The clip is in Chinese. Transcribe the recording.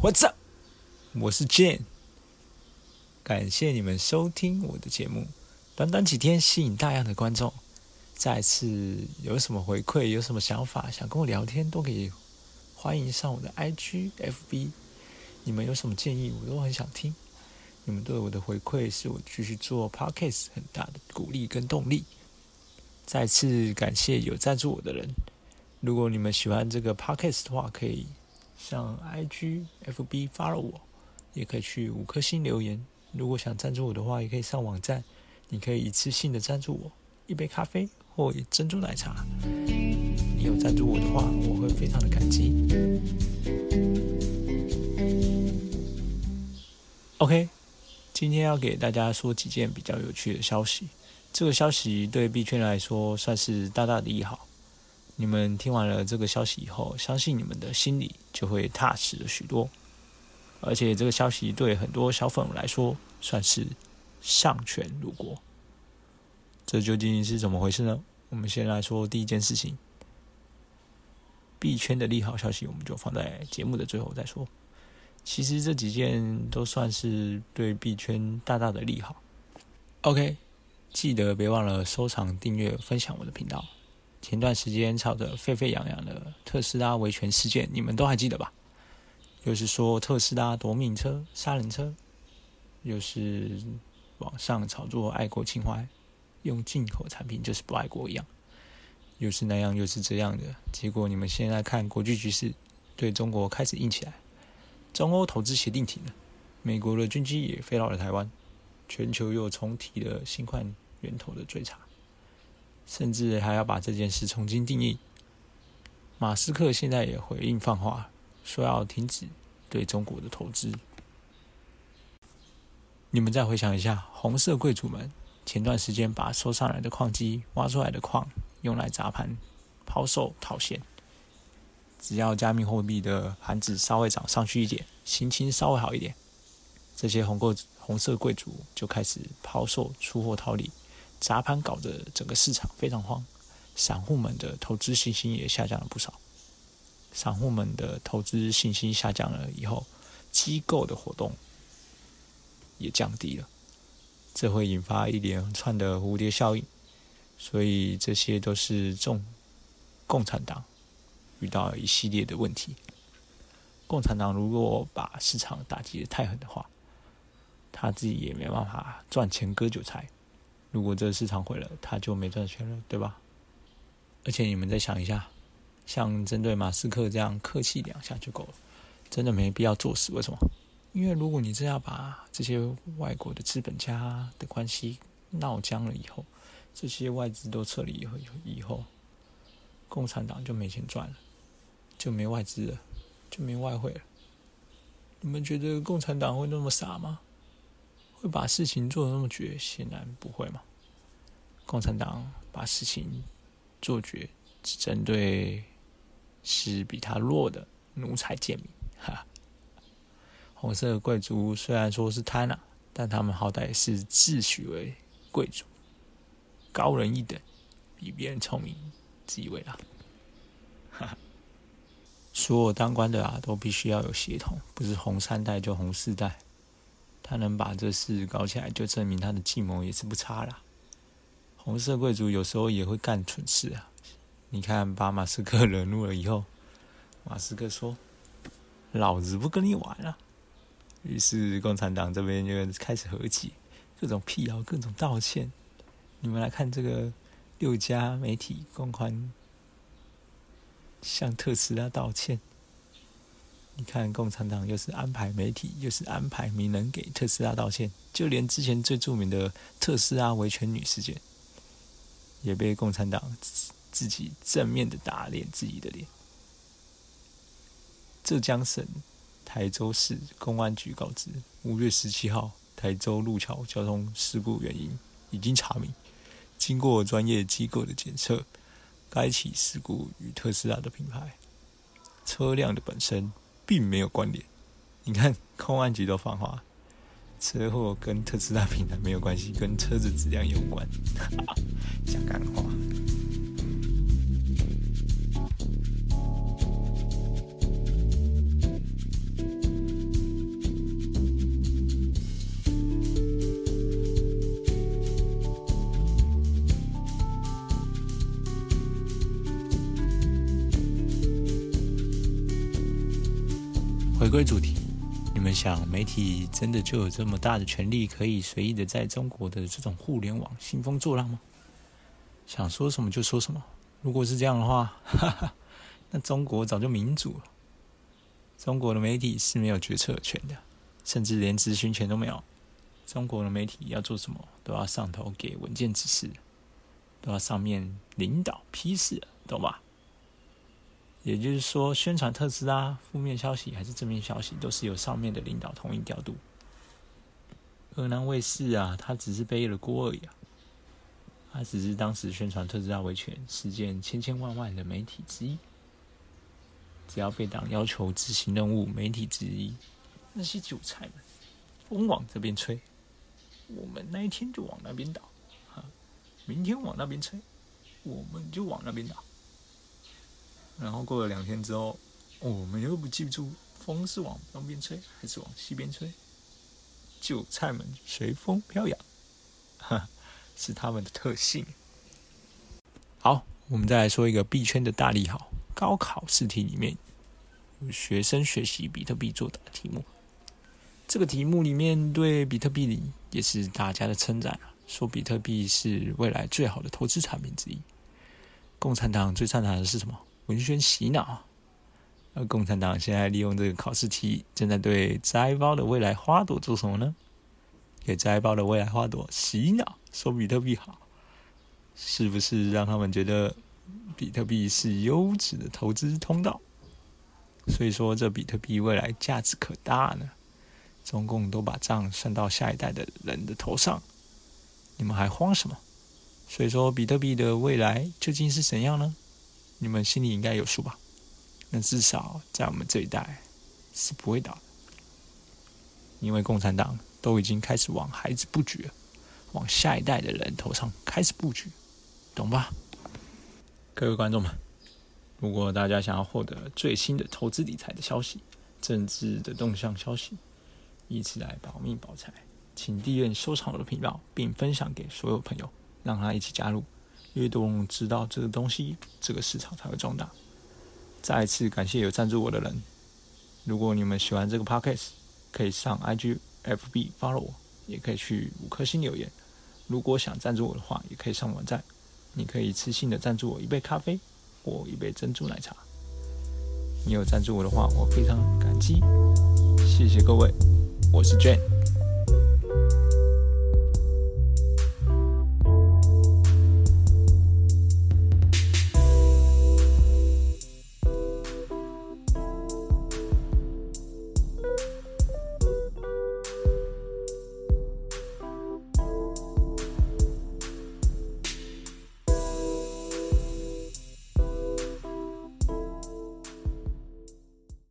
What's up？我是 Jane，感谢你们收听我的节目。短短几天吸引大量的观众，再次有什么回馈，有什么想法想跟我聊天，都可以欢迎上我的 IG、FB。你们有什么建议，我都很想听。你们对我的回馈是我继续做 Podcast 很大的鼓励跟动力。再次感谢有赞助我的人。如果你们喜欢这个 Podcast 的话，可以。上 IG、FB follow 我，也可以去五颗星留言。如果想赞助我的话，也可以上网站，你可以一次性的赞助我一杯咖啡或珍珠奶茶。你有赞助我的话，我会非常的感激。OK，今天要给大家说几件比较有趣的消息。这个消息对币圈来说算是大大的利好。你们听完了这个消息以后，相信你们的心里就会踏实了许多。而且这个消息对很多小粉来说算是上权入国。这究竟是怎么回事呢？我们先来说第一件事情，币圈的利好消息，我们就放在节目的最后再说。其实这几件都算是对币圈大大的利好。OK，记得别忘了收藏、订阅、分享我的频道。前段时间吵得沸沸扬扬的特斯拉维权事件，你们都还记得吧？又是说特斯拉夺命车、杀人车，又是网上炒作爱国情怀，用进口产品就是不爱国一样，又是那样又是这样的。结果你们现在看国际局势，对中国开始硬起来，中欧投资协定停了，美国的军机也飞到了台湾，全球又重提了新冠源头的追查。甚至还要把这件事重新定义。马斯克现在也回应放话，说要停止对中国的投资。你们再回想一下，红色贵族们前段时间把收上来的矿机、挖出来的矿用来砸盘、抛售套现，只要加密货币的盘子稍微涨上去一点，行情稍微好一点，这些红贵红色贵族就开始抛售出货套利。砸盘搞得整个市场非常慌，散户们的投资信心也下降了不少。散户们的投资信心下降了以后，机构的活动也降低了，这会引发一连串的蝴蝶效应。所以这些都是众共产党遇到一系列的问题。共产党如果把市场打击的太狠的话，他自己也没办法赚钱割韭菜。如果这个市场毁了，他就没赚钱了，对吧？而且你们再想一下，像针对马斯克这样客气两下就够了，真的没必要作死。为什么？因为如果你真要把这些外国的资本家的关系闹僵了以后，这些外资都撤离以后，以后共产党就没钱赚了，就没外资了，就没外汇了。你们觉得共产党会那么傻吗？会把事情做的那么绝，显然不会嘛。共产党把事情做绝，只针对是比他弱的奴才贱民。哈，红色贵族虽然说是贪婪，但他们好歹是自诩为贵族，高人一等，比别人聪明，自以为啦。哈，所有当官的啊，都必须要有协同，不是红三代就红四代。他能把这事搞起来，就证明他的计谋也是不差啦。红色贵族有时候也会干蠢事啊。你看，把马斯克惹怒了以后，马斯克说：“老子不跟你玩了。”于是共产党这边就开始和解，各种辟谣，各种道歉。你们来看这个六家媒体公关向特斯拉道歉。你看，共产党又是安排媒体，又是安排名人给特斯拉道歉，就连之前最著名的特斯拉维权女事件，也被共产党自己正面的打脸自己的脸。浙江省台州市公安局告知，五月十七号台州路桥交通事故原因已经查明，经过专业机构的检测，该起事故与特斯拉的品牌、车辆的本身。并没有关联。你看，公安局都放话，车祸跟特斯拉平台没有关系，跟车子质量有关。讲干话。回归主题，你们想媒体真的就有这么大的权利，可以随意的在中国的这种互联网兴风作浪吗？想说什么就说什么？如果是这样的话，哈哈，那中国早就民主了。中国的媒体是没有决策权的，甚至连咨询权都没有。中国的媒体要做什么，都要上头给文件指示，都要上面领导批示，懂吧？也就是说，宣传特斯拉负面消息还是正面消息，都是由上面的领导统一调度。河南卫视啊，他只是背了锅而已啊，他只是当时宣传特斯拉维权事件千千万万的媒体之一。只要被党要求执行任务，媒体之一，那些韭菜们，风往这边吹，我们那一天就往那边倒；啊，明天往那边吹，我们就往那边倒。然后过了两天之后，我们又不记住风是往东边吹还是往西边吹，韭菜们随风飘扬，哈，是他们的特性。好，我们再来说一个币圈的大利好。高考试题里面有，学生学习比特币作答的题目。这个题目里面对比特币也是大家的称赞啊，说比特币是未来最好的投资产品之一。共产党最擅长的是什么？文宣洗脑。而共产党现在利用这个考试题，正在对摘包的未来花朵做什么呢？给摘包的未来花朵洗脑，说比特币好，是不是让他们觉得？比特币是优质的投资通道，所以说这比特币未来价值可大呢。中共都把账算到下一代的人的头上，你们还慌什么？所以说比特币的未来究竟是怎样呢？你们心里应该有数吧？那至少在我们这一代是不会倒的，因为共产党都已经开始往孩子布局了，往下一代的人头上开始布局，懂吧？各位观众们，如果大家想要获得最新的投资理财的消息、政治的动向消息，以此来保命保财，请订阅收藏我的频道，并分享给所有朋友，让他一起加入。越多人知道这个东西，这个市场才会壮大。再次感谢有赞助我的人。如果你们喜欢这个 podcast，可以上 IG、FB follow 我，也可以去五颗星留言。如果想赞助我的话，也可以上网站。你可以一次性的赞助我一杯咖啡或一杯珍珠奶茶。你有赞助我的话，我非常感激。谢谢各位，我是 Jane。